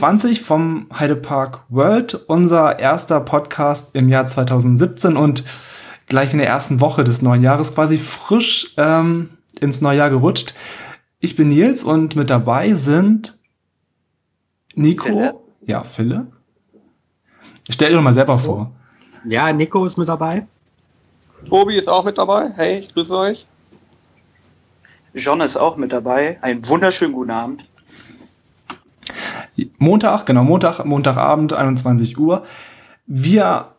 Podcast 25 vom Heidepark World, unser erster Podcast im Jahr 2017 und gleich in der ersten Woche des neuen Jahres quasi frisch ähm, ins neue Jahr gerutscht. Ich bin Nils und mit dabei sind Nico. Philipp. Ja, Philipp. Stell dir doch mal selber vor. Ja, Nico ist mit dabei. Tobi ist auch mit dabei. Hey, ich grüße euch. John ist auch mit dabei. Einen wunderschönen guten Abend. Montag, genau, Montag, Montagabend, 21 Uhr. Wir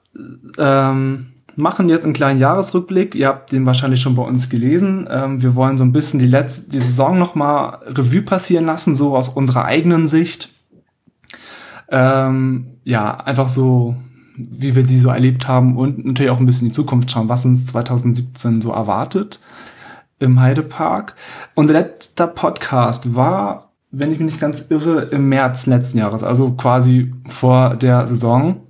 ähm, machen jetzt einen kleinen Jahresrückblick. Ihr habt den wahrscheinlich schon bei uns gelesen. Ähm, wir wollen so ein bisschen die letzte, die Saison nochmal Revue passieren lassen, so aus unserer eigenen Sicht. Ähm, ja, einfach so, wie wir sie so erlebt haben und natürlich auch ein bisschen in die Zukunft schauen, was uns 2017 so erwartet im Heidepark. Unser letzter Podcast war wenn ich mich nicht ganz irre, im März letzten Jahres, also quasi vor der Saison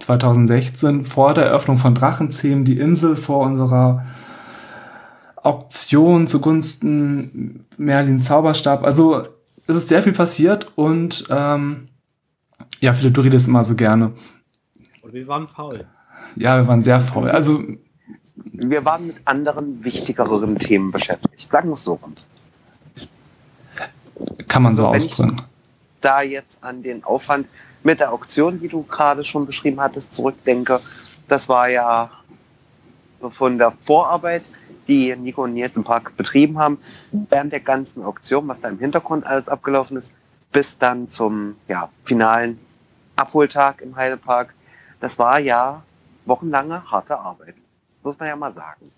2016, vor der Eröffnung von Drachenzähmen, die Insel vor unserer Auktion zugunsten Merlin Zauberstab. Also es ist sehr viel passiert und ähm, ja, Philipp, du redest immer so gerne. Und wir waren faul. Ja, wir waren sehr faul. Also wir waren mit anderen wichtigeren Themen beschäftigt. Sagen wir es so rund. Kann man so also, ausdrücken. da jetzt an den Aufwand mit der Auktion, die du gerade schon beschrieben hattest, zurückdenke, das war ja von der Vorarbeit, die Nico und Nils im Park betrieben haben, während der ganzen Auktion, was da im Hintergrund alles abgelaufen ist, bis dann zum ja, finalen Abholtag im Heidepark. Das war ja wochenlange harte Arbeit. Das muss man ja mal sagen.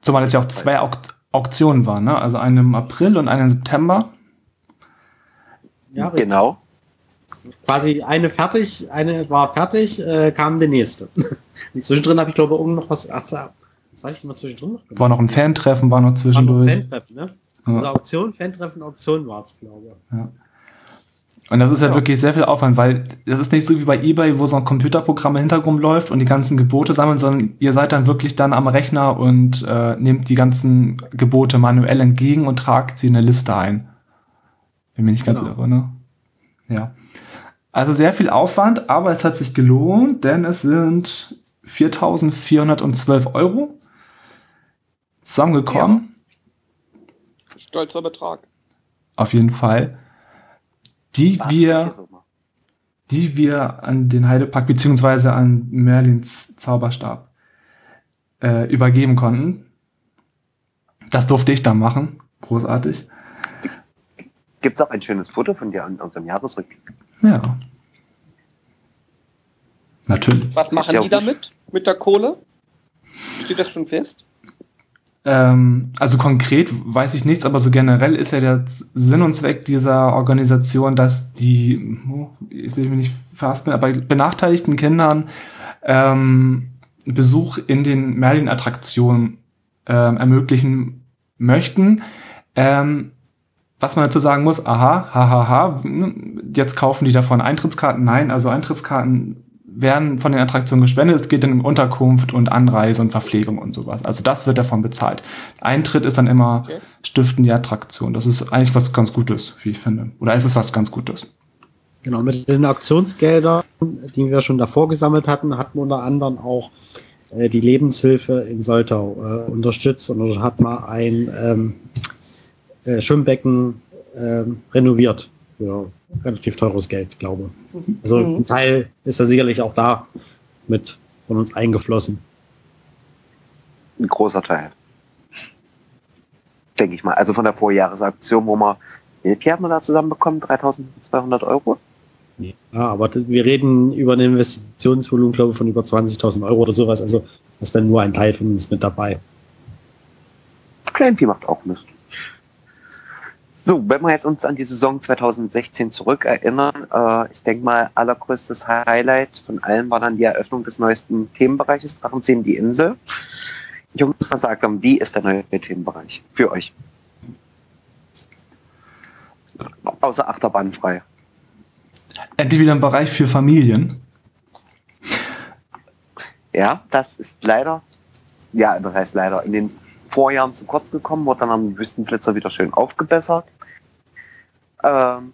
Zumal es ja auch zwei Auktionen waren, ne? Also eine im April und eine im September. Ja, genau. Quasi eine fertig, eine war fertig, äh, kam der nächste. Und zwischendrin habe ich glaube irgend noch was. Ach, was habe ich noch zwischendrin noch gemacht? War noch ein Fantreffen, war noch zwischendurch. War noch ein Fantreffen, ne? Ja. Also Auktion, Fantreffen, Auktion war es, glaube ich. Ja. Und das ist ja, ja wirklich sehr viel Aufwand, weil das ist nicht so wie bei eBay, wo so ein Computerprogramm im Hintergrund läuft und die ganzen Gebote sammeln, sondern ihr seid dann wirklich dann am Rechner und äh, nehmt die ganzen Gebote manuell entgegen und tragt sie in eine Liste ein. Bin mir nicht ganz genau. irre, ne? Ja. Also sehr viel Aufwand, aber es hat sich gelohnt, denn es sind 4.412 Euro zusammengekommen. Ja. Stolzer Betrag. Auf jeden Fall die wir, die wir an den Heidepark beziehungsweise an Merlins Zauberstab äh, übergeben konnten. Das durfte ich dann machen. Großartig. Gibt es auch ein schönes Foto von dir an unserem Jahresrückblick? Ja. Natürlich. Was machen die damit? Mit der Kohle? Steht das schon fest? Ähm, also konkret weiß ich nichts, aber so generell ist ja der Sinn und Zweck dieser Organisation, dass die, oh, ich will mich nicht verhaspeln, aber benachteiligten Kindern ähm, Besuch in den Merlin-Attraktionen ähm, ermöglichen möchten. Ähm, was man dazu sagen muss, aha, hahaha, ha, ha, jetzt kaufen die davon Eintrittskarten. Nein, also Eintrittskarten werden von den Attraktionen gespendet. Es geht dann um Unterkunft und Anreise und Verpflegung und sowas. Also das wird davon bezahlt. Eintritt ist dann immer okay. stiften die Attraktion. Das ist eigentlich was ganz Gutes, wie ich finde. Oder ist es was ganz Gutes? Genau, mit den Aktionsgeldern, die wir schon davor gesammelt hatten, hatten wir unter anderem auch äh, die Lebenshilfe in Soltau äh, unterstützt und hat man ein ähm, äh, Schwimmbecken ähm, renoviert für relativ teures Geld, glaube ich. Also mhm. ein Teil ist da sicherlich auch da mit von uns eingeflossen. Ein großer Teil. Denke ich mal. Also von der Vorjahresaktion, wo man, wie viel hat man da zusammenbekommen? 3200 Euro? Ja, aber wir reden über ein Investitionsvolumen, glaube ich, von über 20.000 Euro oder sowas. Also ist dann nur ein Teil von uns mit dabei. Kleinvieh macht auch Mist. So, wenn wir jetzt uns an die Saison 2016 zurückerinnern, äh, ich denke mal, allergrößtes Highlight von allen war dann die Eröffnung des neuesten Themenbereiches Drachenzähmen, die Insel. Jungs, was sagt haben, wie ist der neue Themenbereich für euch? Außer Achterbahnfrei. Endlich wieder ein Bereich für Familien. Ja, das ist leider, ja, das heißt leider, in den Vorjahren zu kurz gekommen, wurde dann am Wüstenflitzer wieder schön aufgebessert. Ähm,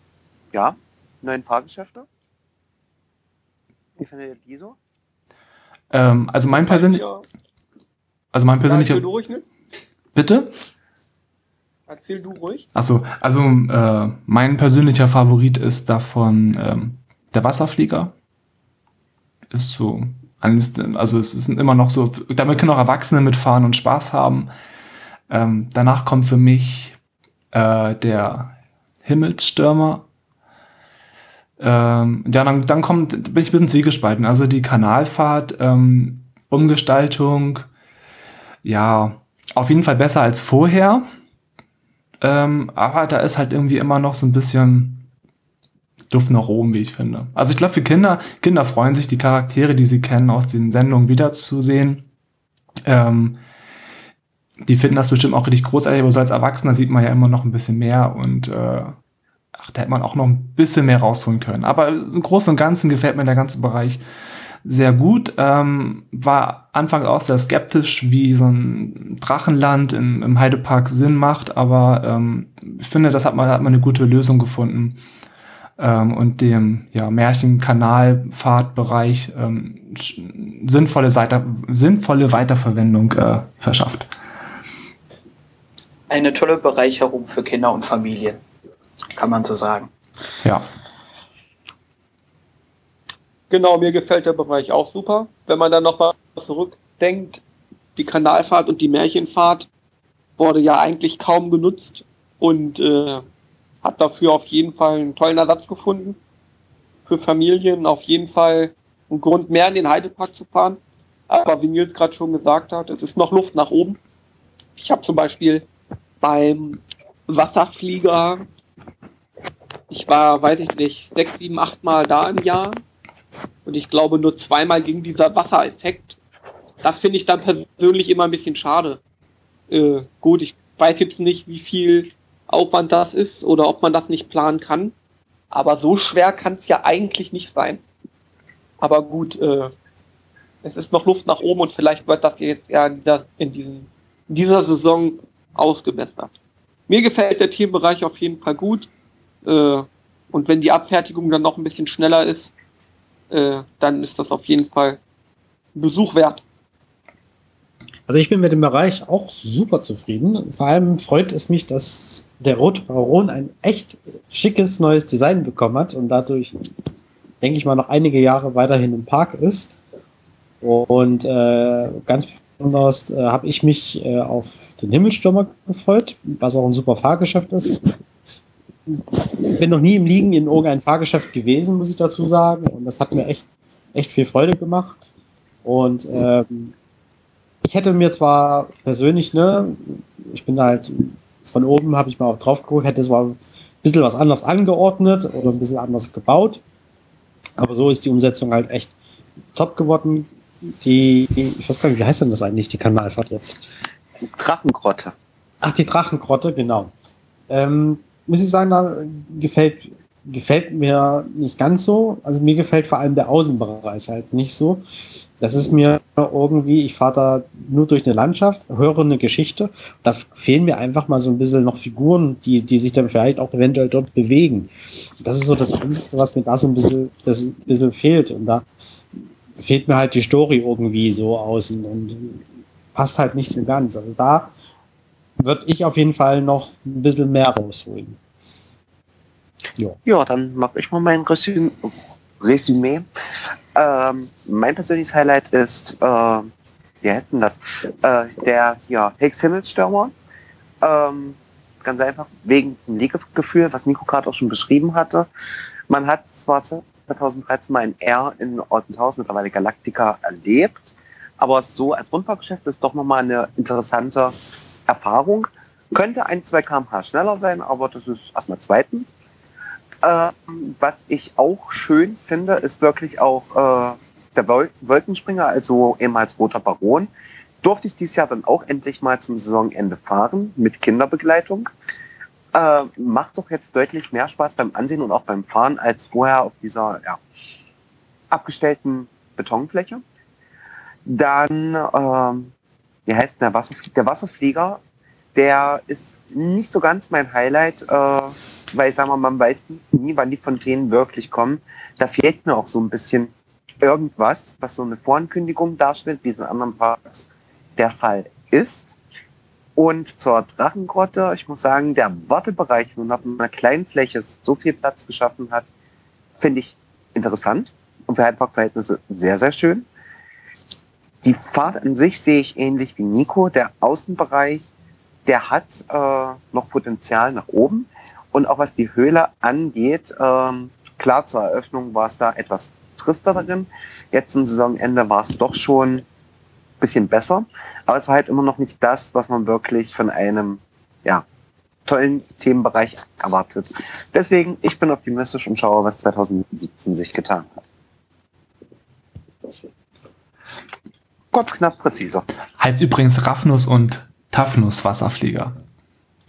ja, neuen Fahrgeschäfte. Wie findet ihr die so? Ähm, also mein persönlich, Ja, also mein persönlicher, Erzähl du ruhig, ne? bitte? Erzähl du ruhig. Achso, also äh, mein persönlicher Favorit ist davon ähm, der Wasserflieger. Ist so also es sind immer noch so, damit können auch Erwachsene mitfahren und Spaß haben. Ähm, danach kommt für mich äh, der Himmelsstürmer. Ähm, ja, dann, dann kommt, bin ich ein bisschen zwiegespalten. Also die Kanalfahrt, ähm, Umgestaltung, ja, auf jeden Fall besser als vorher. Ähm, aber da ist halt irgendwie immer noch so ein bisschen Luft nach oben, wie ich finde. Also ich glaube, für Kinder, Kinder freuen sich, die Charaktere, die sie kennen, aus den Sendungen wiederzusehen. Ähm, die finden das bestimmt auch richtig großartig, aber so als Erwachsener sieht man ja immer noch ein bisschen mehr und äh, ach, da hätte man auch noch ein bisschen mehr rausholen können. Aber im Großen und Ganzen gefällt mir der ganze Bereich sehr gut. Ähm, war anfangs auch sehr skeptisch, wie so ein Drachenland im, im Heidepark Sinn macht, aber ähm, ich finde, das hat man, hat man eine gute Lösung gefunden ähm, und dem ja, Märchenkanalfahrtbereich ähm, sinnvolle, Seite, sinnvolle Weiterverwendung äh, verschafft. Eine tolle Bereicherung für Kinder und Familien, kann man so sagen. Ja. Genau, mir gefällt der Bereich auch super. Wenn man dann nochmal zurückdenkt, die Kanalfahrt und die Märchenfahrt wurde ja eigentlich kaum genutzt und äh, hat dafür auf jeden Fall einen tollen Ersatz gefunden. Für Familien auf jeden Fall ein Grund mehr in den Heidepark zu fahren. Aber wie Nils gerade schon gesagt hat, es ist noch Luft nach oben. Ich habe zum Beispiel beim Wasserflieger, ich war, weiß ich nicht, sechs, sieben, acht Mal da im Jahr und ich glaube, nur zweimal ging dieser Wassereffekt. Das finde ich dann persönlich immer ein bisschen schade. Äh, gut, ich weiß jetzt nicht, wie viel Aufwand das ist oder ob man das nicht planen kann. Aber so schwer kann es ja eigentlich nicht sein. Aber gut, äh, es ist noch Luft nach oben und vielleicht wird das jetzt eher in dieser, in diesen, in dieser Saison ausgebessert. Mir gefällt der Themenbereich auf jeden Fall gut. Äh, und wenn die Abfertigung dann noch ein bisschen schneller ist, äh, dann ist das auf jeden Fall Besuch wert. Also ich bin mit dem Bereich auch super zufrieden. Vor allem freut es mich, dass der Rote Baron ein echt schickes neues Design bekommen hat und dadurch, denke ich mal, noch einige Jahre weiterhin im Park ist. Und äh, ganz besonders äh, habe ich mich äh, auf den Himmelstürmer gefreut, was auch ein super Fahrgeschäft ist. Bin noch nie im Liegen in irgendein Fahrgeschäft gewesen, muss ich dazu sagen. Und das hat mir echt, echt viel Freude gemacht. Und ähm, ich hätte mir zwar persönlich, ne, ich bin halt von oben, habe ich mal auch drauf geguckt, hätte zwar ein bisschen was anders angeordnet oder ein bisschen anders gebaut, aber so ist die Umsetzung halt echt top geworden. Die, ich weiß gar nicht, wie heißt denn das eigentlich, die Kanalfahrt jetzt? Drachengrotte. Ach, die Drachengrotte, genau. Ähm, muss ich sagen, da gefällt, gefällt mir nicht ganz so. Also mir gefällt vor allem der Außenbereich halt nicht so. Das ist mir irgendwie, ich fahre da nur durch eine Landschaft, höre eine Geschichte. Da fehlen mir einfach mal so ein bisschen noch Figuren, die, die sich dann vielleicht auch eventuell dort bewegen. Das ist so das Einzige, was mir da so ein bisschen, das ein bisschen fehlt. Und da fehlt mir halt die Story irgendwie so außen und passt halt nicht so ganz. Also da würde ich auf jeden Fall noch ein bisschen mehr rausholen. Ja, ja dann mache ich mal mein Resüm Resümee. Ähm, mein persönliches Highlight ist, äh, wir hätten das, äh, der hier Higgs Himmelsstürmer. Ähm, ganz einfach wegen dem Liegegefühl, was Nico gerade auch schon beschrieben hatte. Man hat zwar 2013 mal in R in Ortenthausen, mittlerweile Galactica, erlebt, aber so als Rundfahrtgeschäft ist doch nochmal eine interessante Erfahrung. Könnte ein, zwei kmh schneller sein, aber das ist erstmal zweitens. Ähm, was ich auch schön finde, ist wirklich auch äh, der Wol Wolkenspringer, also ehemals Roter Baron. Durfte ich dieses Jahr dann auch endlich mal zum Saisonende fahren mit Kinderbegleitung. Äh, macht doch jetzt deutlich mehr Spaß beim Ansehen und auch beim Fahren als vorher auf dieser ja, abgestellten Betonfläche. Dann, ähm, wie heißt der Wasserflieger? Der Wasserflieger, der ist nicht so ganz mein Highlight. Äh, weil ich sag mal, man weiß nie, wann die Fontänen wirklich kommen. Da fehlt mir auch so ein bisschen irgendwas, was so eine Vorankündigung darstellt, wie es in anderen Parks der Fall ist. Und zur Drachengrotte, ich muss sagen, der Wartebereich nur auf einer kleinen Fläche so viel Platz geschaffen hat, finde ich interessant und für Heidepark-Verhältnisse sehr, sehr schön. Die Fahrt an sich sehe ich ähnlich wie Nico. Der Außenbereich, der hat äh, noch Potenzial nach oben. Und auch was die Höhle angeht, ähm, klar, zur Eröffnung war es da etwas trister darin. Jetzt zum Saisonende war es doch schon ein bisschen besser. Aber es war halt immer noch nicht das, was man wirklich von einem ja, tollen Themenbereich erwartet. Deswegen, ich bin optimistisch und schaue, was 2017 sich getan hat. Kurz, knapp, präziser. Heißt übrigens Raffnus und Taffnus Wasserflieger.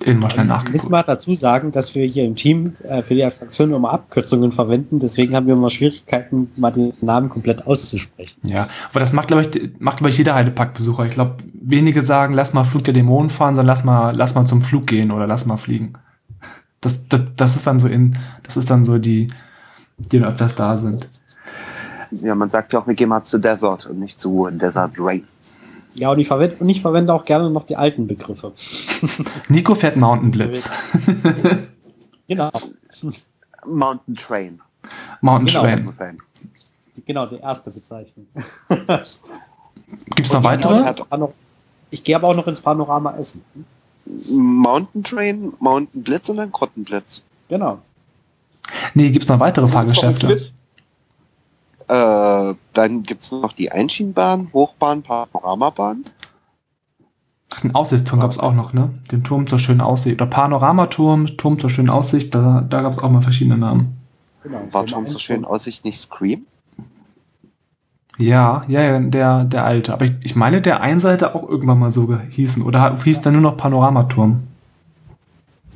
Den mal schnell nachgeguckt. Müssen wir dazu sagen, dass wir hier im Team äh, für die Attraktion immer Abkürzungen verwenden. Deswegen haben wir immer Schwierigkeiten, mal den Namen komplett auszusprechen. Ja, aber das macht, glaube ich, macht, glaube ich, jeder Heidepark-Besucher. Ich glaube, wenige sagen, lass mal Flug der Dämonen fahren, sondern lass mal, lass mal zum Flug gehen oder lass mal fliegen. Das, das, das ist dann so in, das ist dann so die, die dann öfters da sind. Ja, man sagt ja auch, wir gehen mal zu Desert und nicht zu Desert Rain. Ja, und ich, verwende, und ich verwende auch gerne noch die alten Begriffe. Nico fährt Mountain Blitz. Genau. Mountain Train. Mountain Genau. Train. Genau, die erste Bezeichnung. Gibt's noch Und weitere? Ich gehe aber auch noch ins Panorama essen. Mountain Train, Mountain Blitz und dann Grottenblitz. Genau. Nee, gibt's noch weitere Fahrgeschäfte? Äh, dann gibt's noch die Einschienenbahn, Hochbahn, Panoramabahn. Ach, Den Aussichtsturm gab's auch noch, ne? Den Turm zur schönen Aussicht. Oder Panoramaturm, Turm zur schönen Aussicht, da, da gab's auch mal verschiedene Namen. genau. War Den schon so Einsturm. schön Aussicht nicht Scream? Ja, ja, ja, der, der alte. Aber ich, ich meine, der Einseite auch irgendwann mal so hießen. Oder hieß der nur noch Panoramaturm?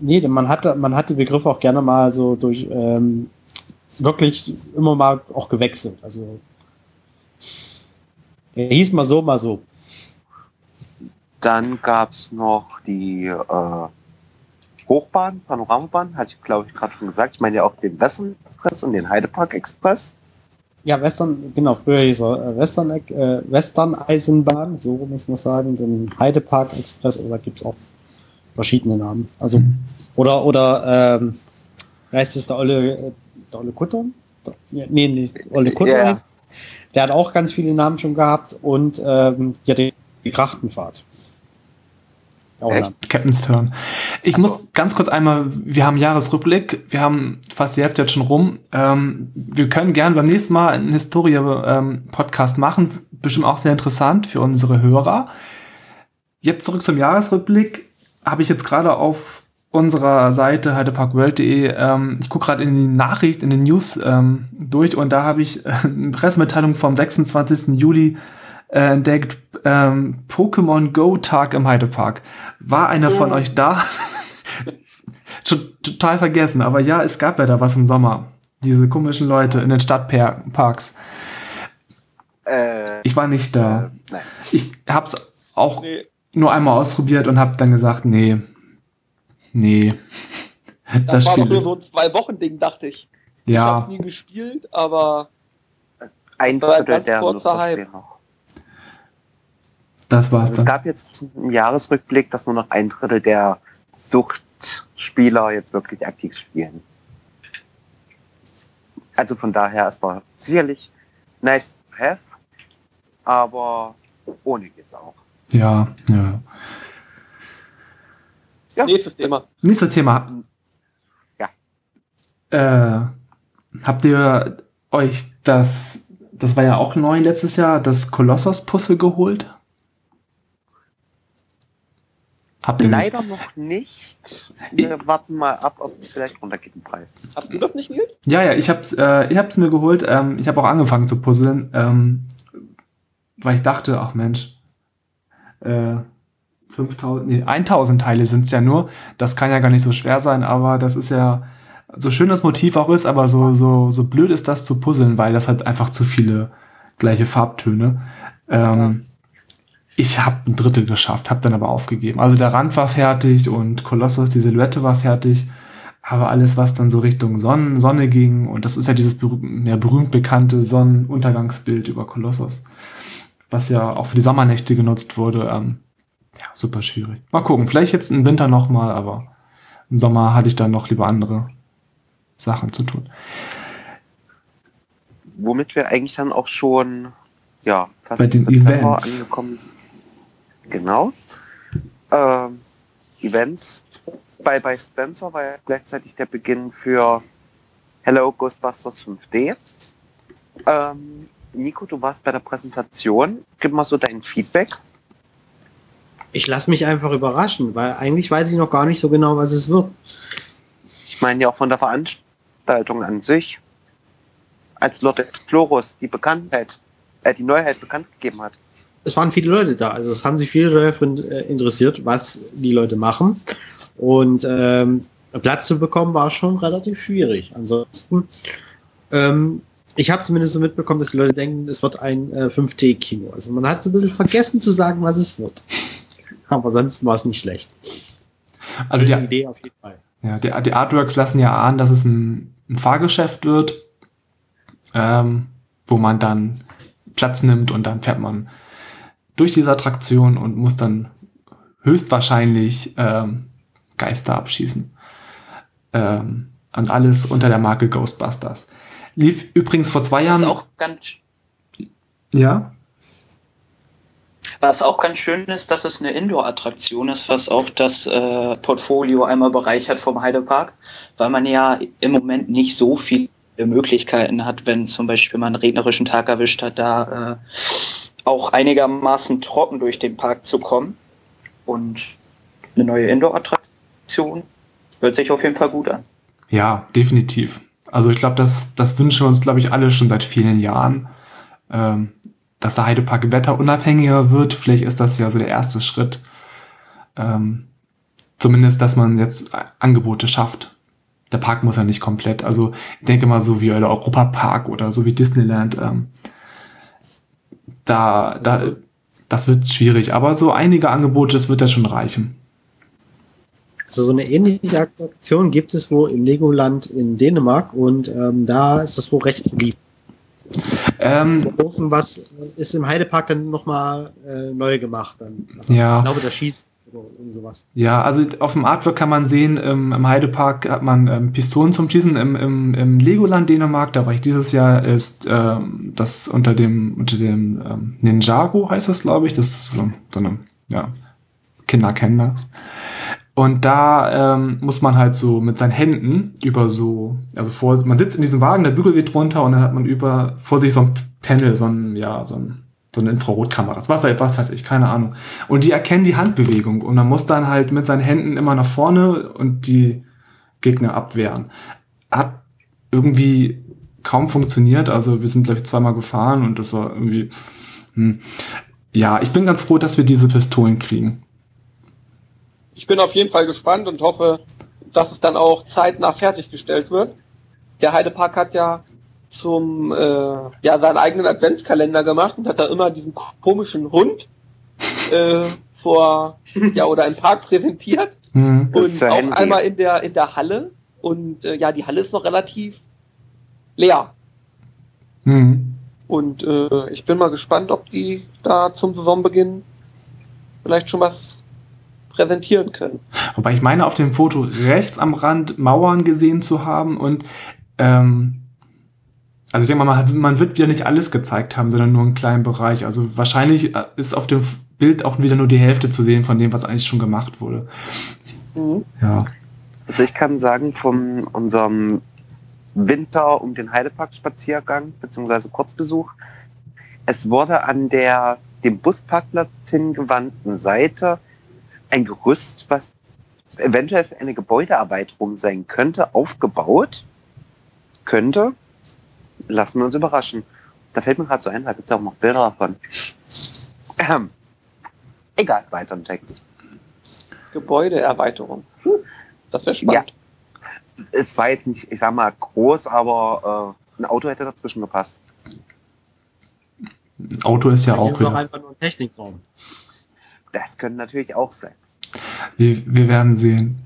Nee, denn man hat, man hat die Begriffe auch gerne mal so durch ähm, wirklich immer mal auch gewechselt. Also er hieß mal so, mal so. Dann gab's noch die äh, Hochbahn, Panoramabahn, hatte ich glaube ich gerade schon gesagt. Ich meine ja auch den Western Express und den Heidepark Express. Ja, Western, genau, früher hieß er äh, Western, äh, Western Eisenbahn, so muss man sagen, den Heidepark Express, oder gibt's auch verschiedene Namen. Also, Mhm. oder, oder, ähm, heißt es, der Olle, äh, der Olle Kutter? Nee, nee, Olle Kutter. Ja. Der hat auch ganz viele Namen schon gehabt und ähm, ja, die, Krachtenfahrt. Captain's Turn. Ich Ach so. muss ganz kurz einmal, wir haben Jahresrückblick, wir haben fast die Hälfte jetzt schon rum. Ähm, wir können gerne beim nächsten Mal einen Historie-Podcast machen, bestimmt auch sehr interessant für unsere Hörer. Jetzt zurück zum Jahresrückblick. Habe ich jetzt gerade auf unserer Seite heideparkworld.de, ähm, ich gucke gerade in die Nachricht, in den News ähm, durch und da habe ich äh, eine Pressemitteilung vom 26. Juli äh, entdeckt, ähm, Pokémon Go Tag im Heidepark. War einer von euch da? Schon Total vergessen, aber ja, es gab ja da was im Sommer. Diese komischen Leute in den Stadtparks. Äh, Ich war nicht da. äh. Ich hab's auch Nee, nur einmal ausprobiert und hab dann gesagt, nee. Nee. das, Das war doch nur so ein Zwei-Wochen-Ding, dachte ich. Ich ja, hab's nie gespielt, aber Ein Drittel der kurzer Hype. das war's Also es gab jetzt einen Jahresrückblick, dass nur noch ein Drittel der Suchtspieler jetzt wirklich aktiv spielen. Also von daher, es war sicherlich nice to have, aber ohne geht's auch. Ja, ja. Ja. nächstes Thema. Nächstes Thema. Ja. Äh, habt ihr euch das, das war ja auch neu letztes Jahr, das Kolossos-Puzzle geholt? Habt ihr nicht? Leider noch nicht. Wir warten mal ab, ob es vielleicht runtergeht im Preis. Hast du das nicht, Nils? Ja, ja, ich hab's, äh, ich hab's mir geholt. Ähm, ich habe auch angefangen zu puzzeln, ähm, weil ich dachte, ach Mensch, äh, 5000, nee, 1000 Teile sind's ja nur. Das kann ja gar nicht so schwer sein, aber das ist ja so schön das Motiv auch ist, aber so so so blöd ist das zu puzzeln, weil das hat einfach zu viele gleiche Farbtöne. Ähm, Ich habe ein Drittel geschafft, habe dann aber aufgegeben. Also der Rand war fertig und Kolossos, die Silhouette war fertig. Aber alles, was dann so Richtung Sonnen, Sonne ging, und das ist ja dieses berüh ja, berühmt bekannte Sonnenuntergangsbild über Kolossos, was ja auch für die Sommernächte genutzt wurde, ähm, ja, super schwierig. Mal gucken, vielleicht jetzt im Winter nochmal, aber im Sommer hatte ich dann noch lieber andere Sachen zu tun. Womit wir eigentlich dann auch schon, ja, fast bei den Events angekommen sind. Genau. Ähm, Events bei, bei Spencer war ja gleichzeitig der Beginn für Hello Ghostbusters 5D. Ähm, Nico, du warst bei der Präsentation. Gib mal so dein Feedback. Ich lasse mich einfach überraschen, weil eigentlich weiß ich noch gar nicht so genau, was es wird. Ich meine ja auch von der Veranstaltung an sich, als Lord Explorus die Bekanntheit, äh, die Neuheit bekannt gegeben hat. Es waren viele Leute da, also es haben sich viele Leute davon äh, interessiert, was die Leute machen. Und ähm, Platz zu bekommen war schon relativ schwierig. Ansonsten, ähm, ich habe zumindest so mitbekommen, dass die Leute denken, es wird ein äh, 5D-Kino. Also man hat so ein bisschen vergessen zu sagen, was es wird. Aber sonst war es nicht schlecht. Also die Idee auf jeden Fall. Ja, die, die Artworks lassen ja ahnen, dass es ein, ein Fahrgeschäft wird, ähm, wo man dann Platz nimmt und dann fährt man durch diese Attraktion und muss dann höchstwahrscheinlich ähm, Geister abschießen. Ähm, und alles unter der Marke Ghostbusters. Lief übrigens vor zwei Jahren. Was auch ganz. Ja. Was auch ganz schön ist, dass es eine Indoor-Attraktion ist, was auch das äh, Portfolio einmal bereichert vom Heidepark, weil man ja im Moment nicht so viele Möglichkeiten hat, wenn zum Beispiel man einen regnerischen Tag erwischt hat, da äh, auch einigermaßen trocken durch den Park zu kommen. Und eine neue Indoor-Attraktion Aktion. Hört sich auf jeden Fall gut an. Ja, definitiv. Also ich glaube, das, das wünschen wir uns, glaube ich, alle schon seit vielen Jahren, ähm, dass der Heidepark wetterunabhängiger wird. Vielleicht ist das ja so der erste Schritt. Ähm, zumindest, dass man jetzt Angebote schafft. Der Park muss ja nicht komplett. Also ich denke mal so wie der Europapark oder so wie Disneyland. Ähm, da, da, das wird schwierig. Aber so einige Angebote, das wird ja schon reichen. Also so eine ähnliche Aktion gibt es wohl im Legoland in Dänemark und ähm, da ist das wohl recht beliebt. Ähm, was ist im Heidepark dann nochmal äh, neu gemacht? Dann, ja. Ich glaube, das schießt. Ja, also auf dem Artwork kann man sehen, ähm, im Heidepark hat man ähm, Pistolen zum Schießen. Im, im, im Legoland Dänemark, da war ich dieses Jahr, ist ähm, das unter dem, unter dem ähm, Ninjago heißt das, glaube ich. Das ist so, so eine, ja, Kinder kennen das. Und da ähm, muss man halt so mit seinen Händen über so, also vor, man sitzt in diesem Wagen, der Bügel geht runter und dann hat man über vor sich so ein Panel, so ein, ja, so ein, so eine Infrarotkamera. Das was, was weiß ich, keine Ahnung. Und die erkennen die Handbewegung und man muss dann halt mit seinen Händen immer nach vorne und die Gegner abwehren. Hat irgendwie kaum funktioniert. Also wir sind, glaube ich, zweimal gefahren und das war irgendwie. Hm. Ja, ich bin ganz froh, dass wir diese Pistolen kriegen ich bin auf jeden Fall gespannt und hoffe, dass es dann auch zeitnah fertiggestellt wird. Der Heidepark hat ja zum äh, ja seinen eigenen Adventskalender gemacht und hat da immer diesen komischen Hund äh, vor ja oder im Park präsentiert mhm. und auch Handy. einmal in der in der Halle und äh, ja die Halle ist noch relativ leer mhm. und äh, ich bin mal gespannt ob die da zum Saisonbeginn vielleicht schon was präsentieren können. Wobei ich meine, auf dem Foto rechts am Rand Mauern gesehen zu haben und ähm, also ich denke mal, man, wird wieder nicht alles gezeigt haben, sondern nur einen kleinen Bereich. Also wahrscheinlich äh, ist auf dem Bild auch wieder nur die Hälfte zu sehen von dem, was eigentlich schon gemacht wurde. Mhm. Ja. Also ich kann sagen, von unserem Winter um den Heidepark-Spaziergang bzw. Kurzbesuch, es wurde an der dem Busparkplatz hingewandten Seite ein Gerüst, was eventuell für eine Gebäudeerweiterung sein könnte, aufgebaut. Könnte. Lassen wir uns überraschen. Da fällt mir gerade so ein, da gibt es auch noch Bilder davon. Ähm, egal, weiter im Text. Gebäudeerweiterung. Das wäre spannend. Ja. Es war jetzt nicht, ich sag mal, groß, aber äh, ein Auto hätte dazwischen gepasst. Auto ist ja auch. Das ist doch einfach nur ein Technikraum. Das könnte natürlich auch sein. Wir, wir werden sehen.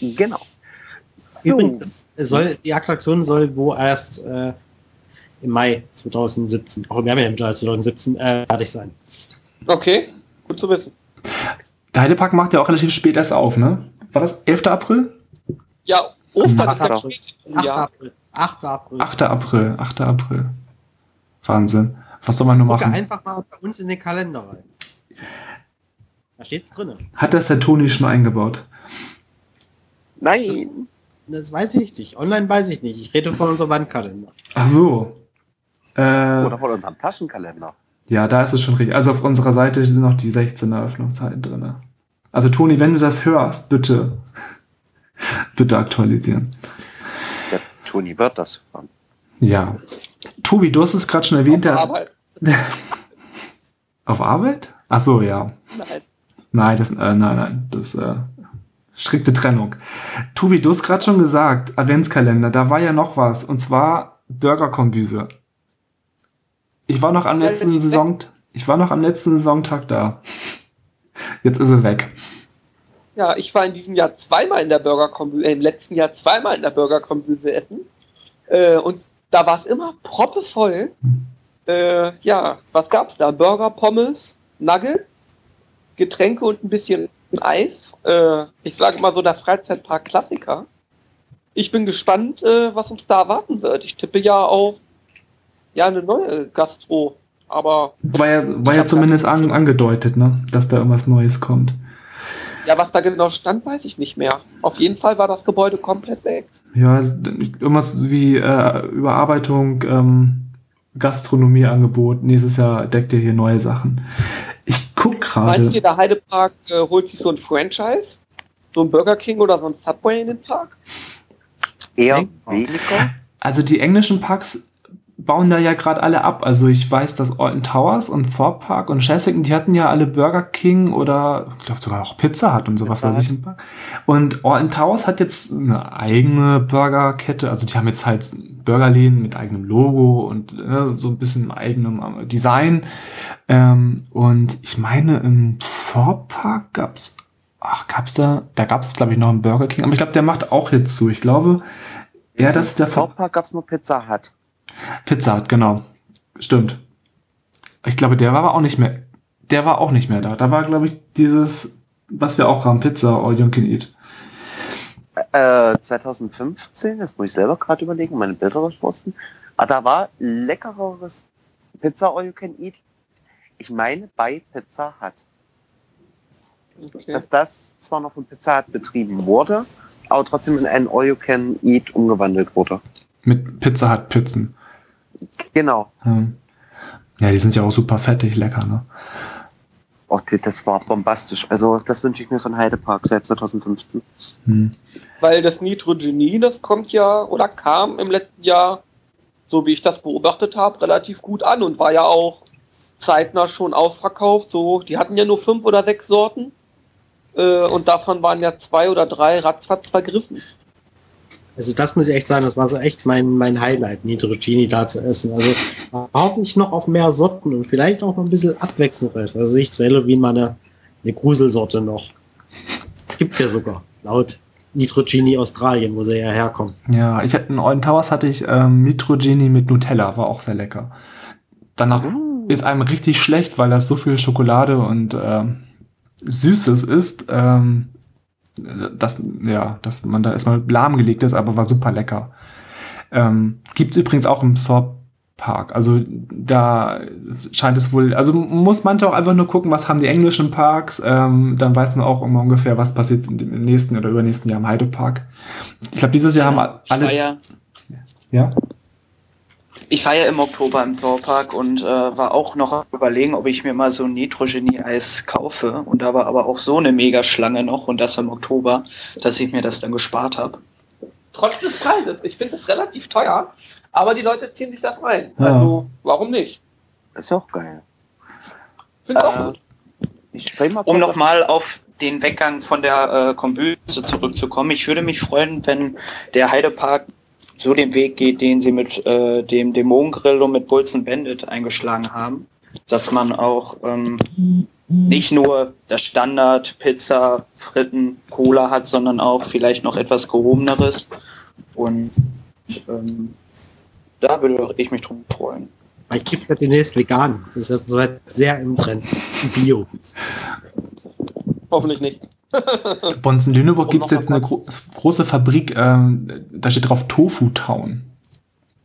Genau. so. Übrigens, soll, die Attraktion soll wo erst äh, im Mai 2017, auch im Jahr 2017, äh, fertig sein. Okay, gut zu wissen. Der Heidepark macht ja auch relativ spät erst auf, ne? War das 11. April? Ja, Ostern ist spät im 8. Jahr. April. 8. April. 8. April, 8. April. Wahnsinn. Was soll man nur Gucke machen? einfach mal bei uns in den Kalender rein. Da steht's drin. Hat das der Toni schon eingebaut? Nein. Das weiß ich nicht. Online weiß ich nicht. Ich rede von unserem Wandkalender. Ach so. Äh, Oder von unserem Taschenkalender. ja, da ist es schon richtig. Also auf unserer Seite sind noch die 16 Eröffnungszeiten drin. Also Toni, wenn du das hörst, bitte. bitte aktualisieren. Der Toni wird das hören. Ja. Tobi, du hast es gerade schon erwähnt. Auf Der, Arbeit. auf Arbeit? Ach so, ja. Nein. Nein, das, äh, nein, nein, das äh, strikte Trennung. Tobi, du hast gerade schon gesagt, Adventskalender, da war ja noch was, und zwar Burgerkombüse. Ich war noch am letzten ist weg. Saison, ich war noch am letzten Saisontag da. Jetzt ist er weg. Ja, ich war in diesem Jahr zweimal in der Burgerkombüse, äh, im letzten Jahr zweimal in der Burgerkombüse essen. Äh, und da war es immer proppevoll. Äh, ja, was gab's da? Burger, Pommes, Nugget, Getränke und ein bisschen Eis. Äh, ich sage mal so der Freizeitpark Klassiker. Ich bin gespannt, äh, was uns da erwarten wird. Ich tippe ja auf ja eine neue Gastro. Aber War ja, war ja zumindest an, angedeutet, ne, dass da irgendwas Neues kommt. ja, was da genau stand, weiß ich nicht mehr. Auf jeden Fall war das Gebäude komplett weg. Ja, irgendwas wie äh, Überarbeitung, ähm, Gastronomieangebot. Nächstes Jahr deckt ihr hier neue Sachen. Ich guck Meinst du, gerade. der Heidepark äh, holt sich so ein Franchise? So ein Burger King oder so ein Subway in den Park? Eher weniger. Also die englischen Parks bauen da ja gerade alle ab. Also ich weiß, dass Alton Towers und Thorpe Park und Chessington, die hatten ja alle Burger King oder ich glaube sogar auch Pizza Hut und sowas Pizza weiß ich im Park. Und Alton Towers hat jetzt eine eigene Burgerkette. Also die haben jetzt halt Burgerläden mit eigenem Logo und äh, so ein bisschen eigenem äh, Design. Ähm, und ich meine, im Thorpe Park gab's Ach, gab's da? Da gab es, glaube ich, noch einen Burger King. Aber ich glaube, der macht auch jetzt zu. Ich glaube, ja, das ist der Ver- South Park gab es nur Pizza Hut. Pizza Hut, genau. Stimmt. Ich glaube, der war aber auch nicht mehr. Der war auch nicht mehr da. Da war, glaube ich, dieses, was wir auch haben, Pizza All You Can Eat. Äh, 2015, das muss ich selber gerade überlegen, meine Bilder durchforsten. Aber da war leckereres Pizza All You Can Eat. Ich meine bei Pizza Hut. Okay. Dass das zwar noch von Pizza Hut betrieben wurde, aber trotzdem in ein All You Can Eat umgewandelt wurde. Mit Pizza Hut Pizzen. Genau. Hm. Ja, die sind ja auch super fettig lecker, ne? Oh, das war bombastisch. Also das wünsche ich mir von Heidepark seit 2015. Hm. Weil das Nitrogenie, das kommt ja oder kam im letzten Jahr, so wie ich das beobachtet habe, relativ gut an und war ja auch zeitnah schon ausverkauft. So, die hatten ja nur fünf oder sechs Sorten äh, und davon waren ja zwei oder drei ratzfatz vergriffen. Also das muss ich echt sagen, das war so echt mein, mein Highlight, Nitrogeni da zu essen. Also hoffe ich noch auf mehr Sorten und vielleicht auch noch ein bisschen abwechslungsreich. Also ich zu Halloween mal eine, eine Gruselsorte noch. Gibt's ja sogar, laut Nitrogeni Australien, wo sie ja herkommen. Ja, ich hatte in Alton Towers hatte ich ähm, Nitrogeni mit Nutella, war auch sehr lecker. Danach ist einem richtig schlecht, weil das so viel Schokolade und ähm, Süßes ist, ähm, dass, ja, dass man da erstmal lahmgelegt ist, aber war super lecker. Ähm, gibt übrigens auch im Thorpe Park. Also da scheint es wohl, also muss man auch einfach nur gucken, was haben die englischen Parks, ähm, dann weiß man auch immer ungefähr, was passiert im nächsten oder übernächsten Jahr im Heidepark. Ich glaube, dieses Jahr haben Ich war alle. ja, Ja? Ich war ja im Oktober im Thorpark und äh, war auch noch überlegen, ob ich mir mal so ein Nitrogenie-Eis kaufe. Und da war aber auch so eine Megaschlange noch und das im Oktober, dass ich mir das dann gespart habe. Trotz des Preises. Ich finde es relativ teuer, aber die Leute ziehen sich das rein. Ja. Also, warum nicht? Das ist ja auch geil. Finde ich auch Äh, gut. Ich spreche mal Um nochmal auf den Weggang von der äh, Kombüse zurückzukommen, ich würde mich freuen, wenn der Heidepark so den Weg geht, den sie mit äh, dem Dämonengrill und mit Bulls Bandit eingeschlagen haben, dass man auch ähm, nicht nur das Standard Pizza, Fritten, Cola hat, sondern auch vielleicht noch etwas gehobeneres. Und ähm, da würde ich mich drum freuen. Gibt es ja demnächst vegan. Das ist ja seit sehr im Trend. Bio. Hoffentlich nicht. In Lüneburg gibt es jetzt eine gro große Fabrik, ähm, da steht drauf Tofu Town.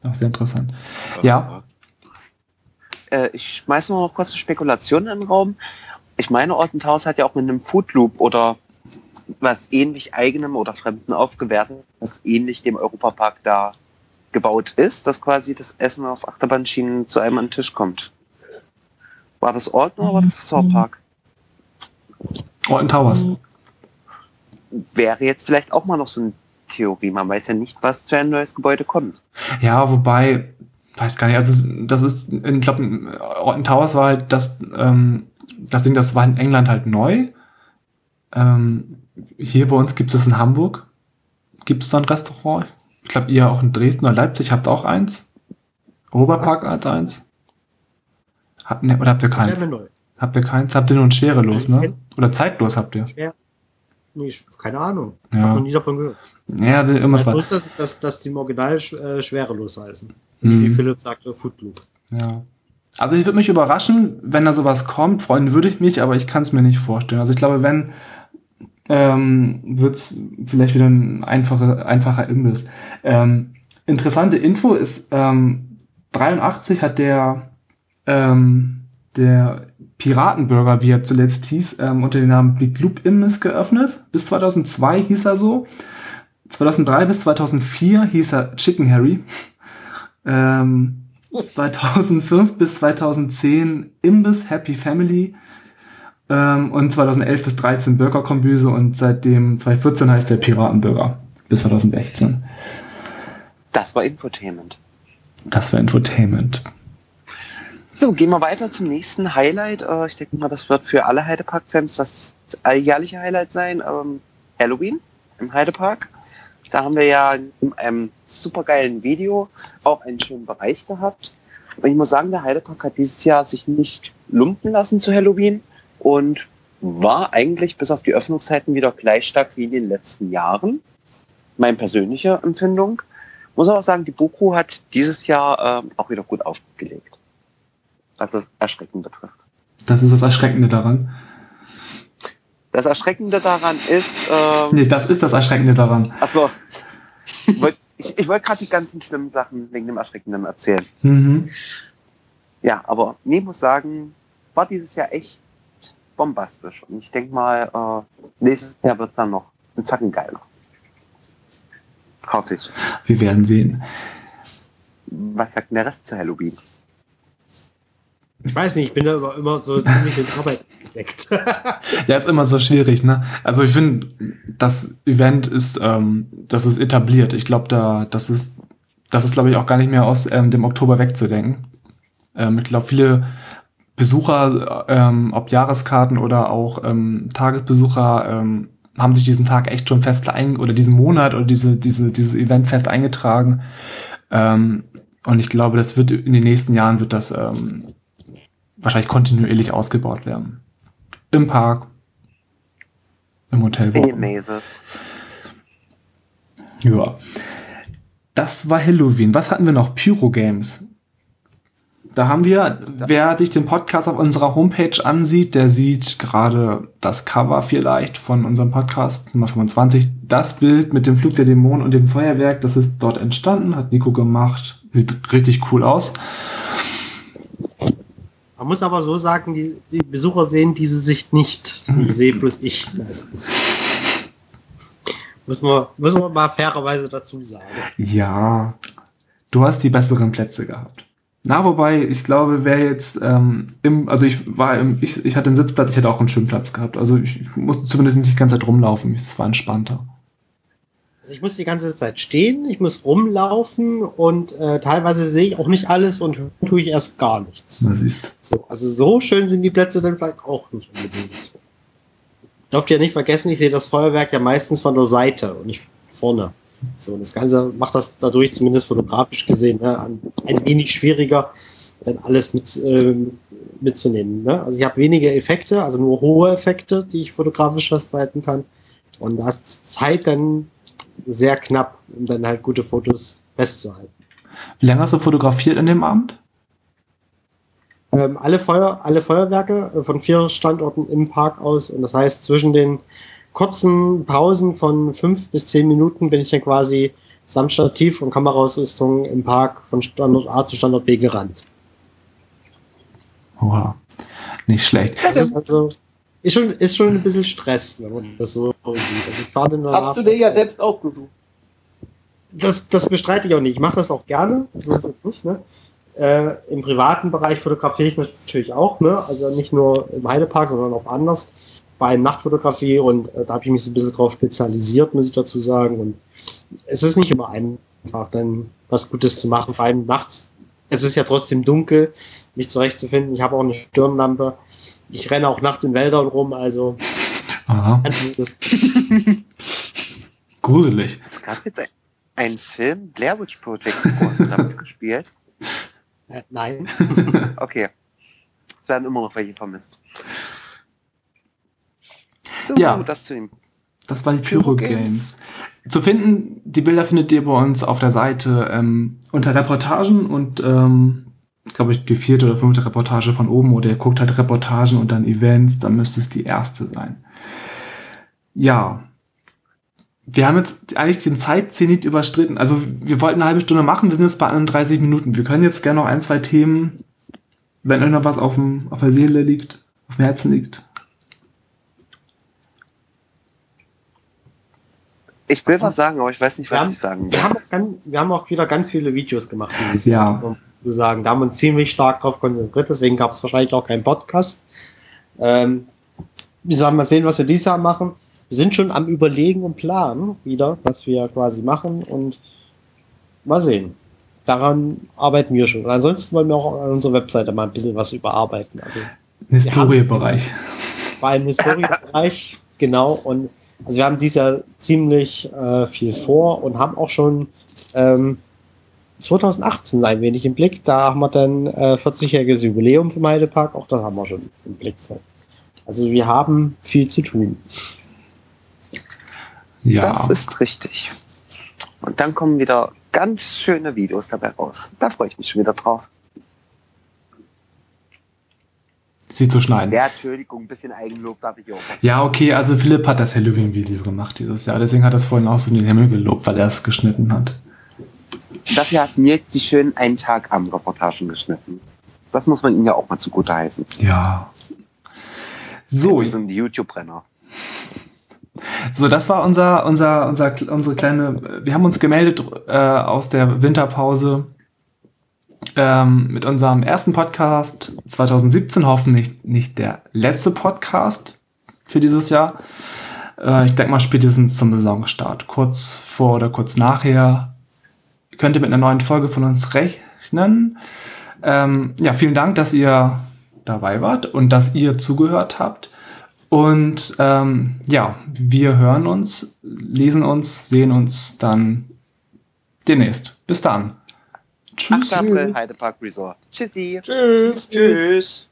Auch sehr interessant. Ja. Äh, ich schmeiße noch kurz eine Spekulation in den Raum. Ich meine, Ortenthaus hat ja auch mit einem Food Loop oder was ähnlich eigenem oder fremden aufgewertet, was ähnlich dem Europapark da gebaut ist, dass quasi das Essen auf Achterbahnschienen zu einem an den Tisch kommt. War das Orten oder war das Zollpark? Orten Towers. Wäre jetzt vielleicht auch mal noch so eine Theorie. Man weiß ja nicht, was für ein neues Gebäude kommt. Ja, wobei, weiß gar nicht, also das ist, ich glaube, Orten Towers war halt das, ähm, das Ding, das war in England halt neu. Ähm, hier bei uns gibt es in Hamburg. Gibt es da ein Restaurant? Ich glaube, ihr auch in Dresden oder Leipzig habt auch eins. Oberpark hat eins. Habt, ne, oder habt ihr keins? Habt ihr keins? Habt ihr nur ein Schwerelos, ne? Oder zeitlos habt ihr? Schwer. Nee, keine Ahnung. Ja. Ich habe noch nie davon gehört. Ja, immer Ich was. wusste, dass, dass, dass die im Original äh, schwerelos heißen. Mhm. Wie Philipp sagte, Footloop. Ja. Also ich würde mich überraschen, wenn da sowas kommt. Freuen würde ich mich, aber ich kann es mir nicht vorstellen. Also ich glaube, wenn ähm, wird's vielleicht wieder ein einfacher, einfacher Imbiss. Ähm, interessante Info ist, ähm, 83 hat der, ähm, der Piratenburger, wie er zuletzt hieß, ähm, unter dem Namen Big Loop Imbiss geöffnet. Bis 2002 hieß er so. 2003 bis 2004 hieß er Chicken Harry. Ähm, 2005 bis 2010 Imbiss Happy Family ähm, und 2011 bis 13 Burgerkombüse und seitdem 2014 heißt der Piratenburger bis 2016. Das war Infotainment. Das war Infotainment. So, gehen wir weiter zum nächsten Highlight. Äh, ich denke mal, das wird für alle Heidepark-Fans das alljährliche Highlight sein. Ähm, Halloween im Heidepark. Da haben wir ja in einem supergeilen Video auch einen schönen Bereich gehabt. Und ich muss sagen, der Heidepark hat dieses Jahr sich nicht lumpen lassen zu Halloween und war eigentlich bis auf die Öffnungszeiten wieder gleich stark wie in den letzten Jahren. Meine persönliche Empfindung. Muss aber sagen, die Boku hat dieses Jahr ähm, auch wieder gut aufgelegt. Was das Erschrecken betrifft. Das ist das Erschreckende daran. Das Erschreckende daran ist, ähm, Nee, das ist das Erschreckende daran. Achso. Ich wollte ich wollt gerade die ganzen schlimmen Sachen wegen dem Erschreckenden erzählen. Mhm. Ja, aber nee, muss sagen, war dieses Jahr echt bombastisch. Und ich denke mal, äh, nächstes Jahr wird dann noch ein Zacken geiler. Hoffe ich. Wir werden sehen. Was sagt denn der Rest zu Halloween? Ich weiß nicht, ich bin da immer, immer so ziemlich in Arbeit entdeckt. Ja, ist immer so schwierig, ne? Also ich finde, das Event ist, ähm, das ist etabliert. Ich glaube, da, das ist, das ist, glaube ich, auch gar nicht mehr aus ähm, dem Oktober wegzudenken. Ähm, ich glaube, viele Besucher, ähm, ob Jahreskarten oder auch ähm, Tagesbesucher, ähm, haben sich diesen Tag echt schon fest ein oder diesen Monat oder diese, diese, dieses Event fest eingetragen. Ähm, und ich glaube, das wird in den nächsten Jahren wird das ähm, wahrscheinlich kontinuierlich ausgebaut werden. Im Park, im Hotel. In den. Mazes. Ja. Das war Halloween. Was hatten wir noch? Pyro Games. Da haben wir, wer sich den Podcast auf unserer Homepage ansieht, der sieht gerade das Cover vielleicht von unserem Podcast Nummer 25. Das Bild mit dem Flug der Dämonen und dem Feuerwerk, das ist dort entstanden, hat Nico gemacht. Sieht richtig cool aus. Man muss aber so sagen, die, die Besucher sehen diese Sicht nicht. Die sehe bloß ich meistens. Müssen wir, müssen wir mal fairerweise dazu sagen. Ja, du hast die besseren Plätze gehabt. Na, wobei, ich glaube, wer jetzt ähm, im, also ich war im, ich, ich hatte einen Sitzplatz, ich hatte auch einen schönen Platz gehabt. Also ich musste zumindest nicht die ganze Zeit rumlaufen. Es war entspannter. Also ich muss die ganze Zeit stehen, ich muss rumlaufen und äh, teilweise sehe ich auch nicht alles und tue ich erst gar nichts. Na siehst. So, also so schön sind die Plätze dann vielleicht auch nicht unbedingt. Dürft ihr nicht vergessen, ich sehe das Feuerwerk ja meistens von der Seite und nicht vorne. So, und das Ganze macht das dadurch zumindest fotografisch gesehen ne, ein, wenig schwieriger, denn alles mit, ähm, mitzunehmen. Ne? Also ich habe wenige Effekte, also nur hohe Effekte, die ich fotografisch festhalten kann. Und da ist Zeit dann sehr knapp, um dann halt gute Fotos festzuhalten. Wie lange hast du fotografiert an dem Abend? Ähm, alle, Feuer, alle Feuerwerke äh, von vier Standorten im Park aus. Und das heißt, zwischen den kurzen Pausen von fünf bis zehn Minuten bin ich dann quasi samt Stativ und Kameraausrüstung im Park von Standort A zu Standort B gerannt. Oha, nicht schlecht. Das ist also ist schon, ist schon ein bisschen Stress, wenn man das so sieht. Also Hast du dir ja selbst ausgesucht? Das, das bestreite ich auch nicht. Ich mache das auch gerne. So ist nicht, ne? Äh, Im privaten Bereich fotografiere ich natürlich auch, ne? Also nicht nur im Heidepark, sondern auch anders. Bei Nachtfotografie und äh, da habe ich mich so ein bisschen drauf spezialisiert, muss ich dazu sagen. Und es ist nicht immer einfach, dann was Gutes zu machen, vor allem nachts. Es ist ja trotzdem dunkel, mich zurechtzufinden. Ich habe auch eine Stirnlampe. Ich renne auch nachts in Wäldern rum, also. Aha. Gruselig. Es gab jetzt ein, ein Film, Blair Witch Project, wo hast du damit gespielt? Äh, nein. okay. Es werden immer noch welche vermisst. So, ja. Das zu ihm. Das waren die Pyro, Pyro Games. Games. Zu finden, die Bilder findet ihr bei uns auf der Seite ähm, unter Reportagen und ähm, glaube ich, die vierte oder fünfte Reportage von oben oder ihr guckt halt Reportagen und dann Events, dann müsste es die erste sein. Ja. Wir haben jetzt eigentlich den Zeitzenit überstritten. Also wir wollten eine halbe Stunde machen, wir sind jetzt bei 31 Minuten. Wir können jetzt gerne noch ein, zwei Themen, wenn euch noch was auf, dem, auf der Seele liegt, auf dem Herzen liegt. Ich will was sagen, aber ich weiß nicht, was haben, ich sagen will. Wir haben, ganz, wir haben auch wieder ganz viele Videos gemacht. Ja. Jahr zu sagen. Da haben wir uns ziemlich stark darauf konzentriert, deswegen gab es wahrscheinlich auch keinen Podcast. Ähm, wir sagen mal sehen, was wir dieses Jahr machen. Wir sind schon am Überlegen und Planen wieder, was wir quasi machen und mal sehen. Daran arbeiten wir schon. Und ansonsten wollen wir auch an unserer Webseite mal ein bisschen was überarbeiten. Also, Historiebereich. Beim Historiebereich, genau. Und also wir haben dieses Jahr ziemlich äh, viel vor und haben auch schon ähm, 2018 ein wenig im Blick. Da haben wir dann äh, 40-jähriges Jubiläum vom Heidepark. Auch das haben wir schon im Blick. Also wir haben viel zu tun. Ja. Das ist richtig. Und dann kommen wieder ganz schöne Videos dabei raus. Da freue ich mich schon wieder drauf. Sie zu schneiden. Ja, Entschuldigung, ein bisschen Eigenlob darf ich auch. Ja, okay, also Philipp hat das Halloween-Video gemacht dieses Jahr. Deswegen hat er es vorhin auch so in den Himmel gelobt, weil er es geschnitten hat. Dafür hat Mirk die schönen einen Tag am Reportagen geschnitten. Das muss man ihm ja auch mal zugute heißen. Ja. So. Wir sind die YouTube-Brenner. So, das war unser, unser, unser, unsere kleine. Wir haben uns gemeldet äh, aus der Winterpause ähm, mit unserem ersten Podcast 2017. Hoffentlich nicht der letzte Podcast für dieses Jahr. Äh, ich denke mal spätestens zum Saisonstart. Kurz vor oder kurz nachher könnt ihr mit einer neuen Folge von uns rechnen. Ähm, ja, vielen Dank, dass ihr dabei wart und dass ihr zugehört habt. Und ähm, ja, wir hören uns, lesen uns, sehen uns dann demnächst. Bis dann. Tschüss. 8. April Heidepark Resort. Tschüssi. Tschüss. Tschüss.